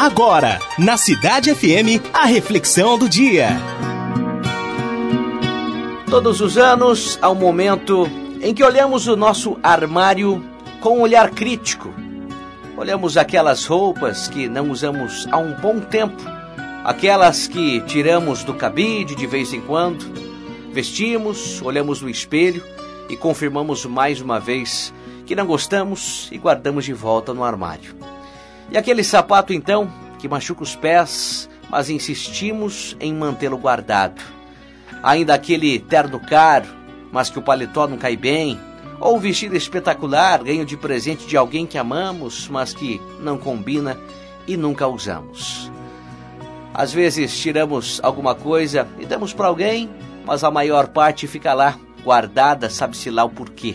Agora, na Cidade FM, a reflexão do dia. Todos os anos há um momento em que olhamos o nosso armário com um olhar crítico. Olhamos aquelas roupas que não usamos há um bom tempo, aquelas que tiramos do cabide de vez em quando, vestimos, olhamos no espelho e confirmamos mais uma vez que não gostamos e guardamos de volta no armário. E aquele sapato então, que machuca os pés, mas insistimos em mantê-lo guardado. Ainda aquele terno caro, mas que o paletó não cai bem, ou o vestido espetacular, ganho de presente de alguém que amamos, mas que não combina e nunca usamos. Às vezes tiramos alguma coisa e damos para alguém, mas a maior parte fica lá, guardada, sabe-se lá o porquê.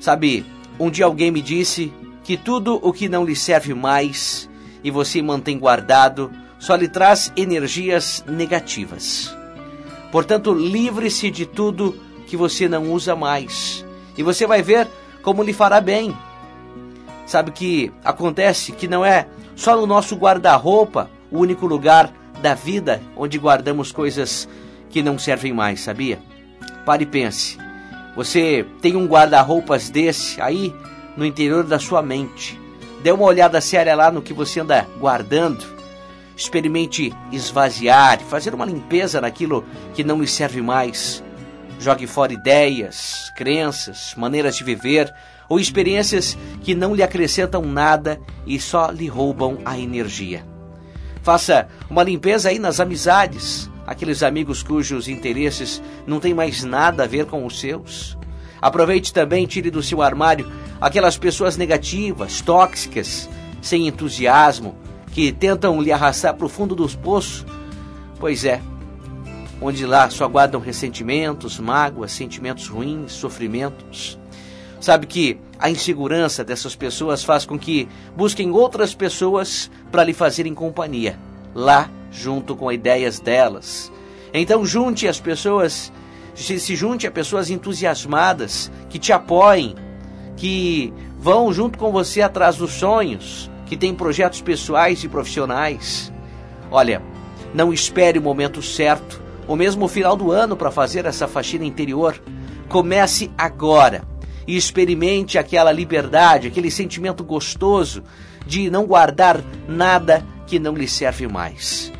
Sabe, um dia alguém me disse que tudo o que não lhe serve mais e você mantém guardado só lhe traz energias negativas. Portanto, livre-se de tudo que você não usa mais e você vai ver como lhe fará bem. Sabe que acontece que não é só no nosso guarda-roupa o único lugar da vida onde guardamos coisas que não servem mais, sabia? Pare e pense. Você tem um guarda-roupas desse aí no interior da sua mente. Dê uma olhada séria lá no que você anda guardando. Experimente esvaziar, fazer uma limpeza naquilo que não lhe serve mais. Jogue fora ideias, crenças, maneiras de viver ou experiências que não lhe acrescentam nada e só lhe roubam a energia. Faça uma limpeza aí nas amizades, aqueles amigos cujos interesses não têm mais nada a ver com os seus. Aproveite também, tire do seu armário aquelas pessoas negativas, tóxicas, sem entusiasmo, que tentam lhe arrastar para o fundo dos poços. Pois é, onde lá só guardam ressentimentos, mágoas, sentimentos ruins, sofrimentos. Sabe que a insegurança dessas pessoas faz com que busquem outras pessoas para lhe fazerem companhia, lá junto com ideias delas. Então junte as pessoas se junte a pessoas entusiasmadas, que te apoiem, que vão junto com você atrás dos sonhos, que têm projetos pessoais e profissionais. Olha, não espere o momento certo, ou mesmo o final do ano para fazer essa faxina interior. Comece agora e experimente aquela liberdade, aquele sentimento gostoso de não guardar nada que não lhe serve mais.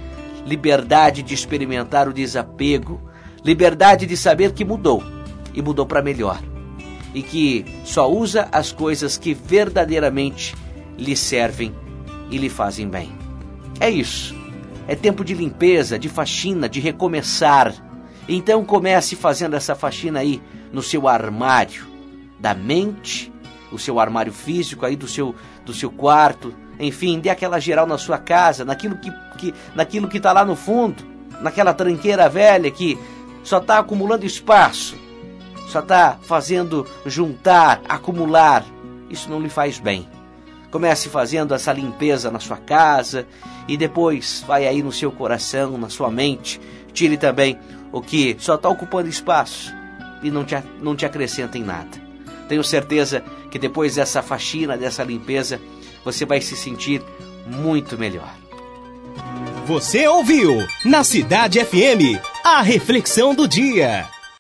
Liberdade de experimentar o desapego, Liberdade de saber que mudou e mudou para melhor. E que só usa as coisas que verdadeiramente lhe servem e lhe fazem bem. É isso. É tempo de limpeza, de faxina, de recomeçar. Então comece fazendo essa faxina aí no seu armário da mente, o seu armário físico aí do seu do seu quarto, enfim, dê aquela geral na sua casa, naquilo que, que naquilo que está lá no fundo, naquela tranqueira velha que só está acumulando espaço, só está fazendo juntar, acumular. Isso não lhe faz bem. Comece fazendo essa limpeza na sua casa e depois vai aí no seu coração, na sua mente. Tire também o que só está ocupando espaço e não te, não te acrescenta em nada. Tenho certeza que depois dessa faxina, dessa limpeza, você vai se sentir muito melhor. Você ouviu na Cidade FM a reflexão do dia.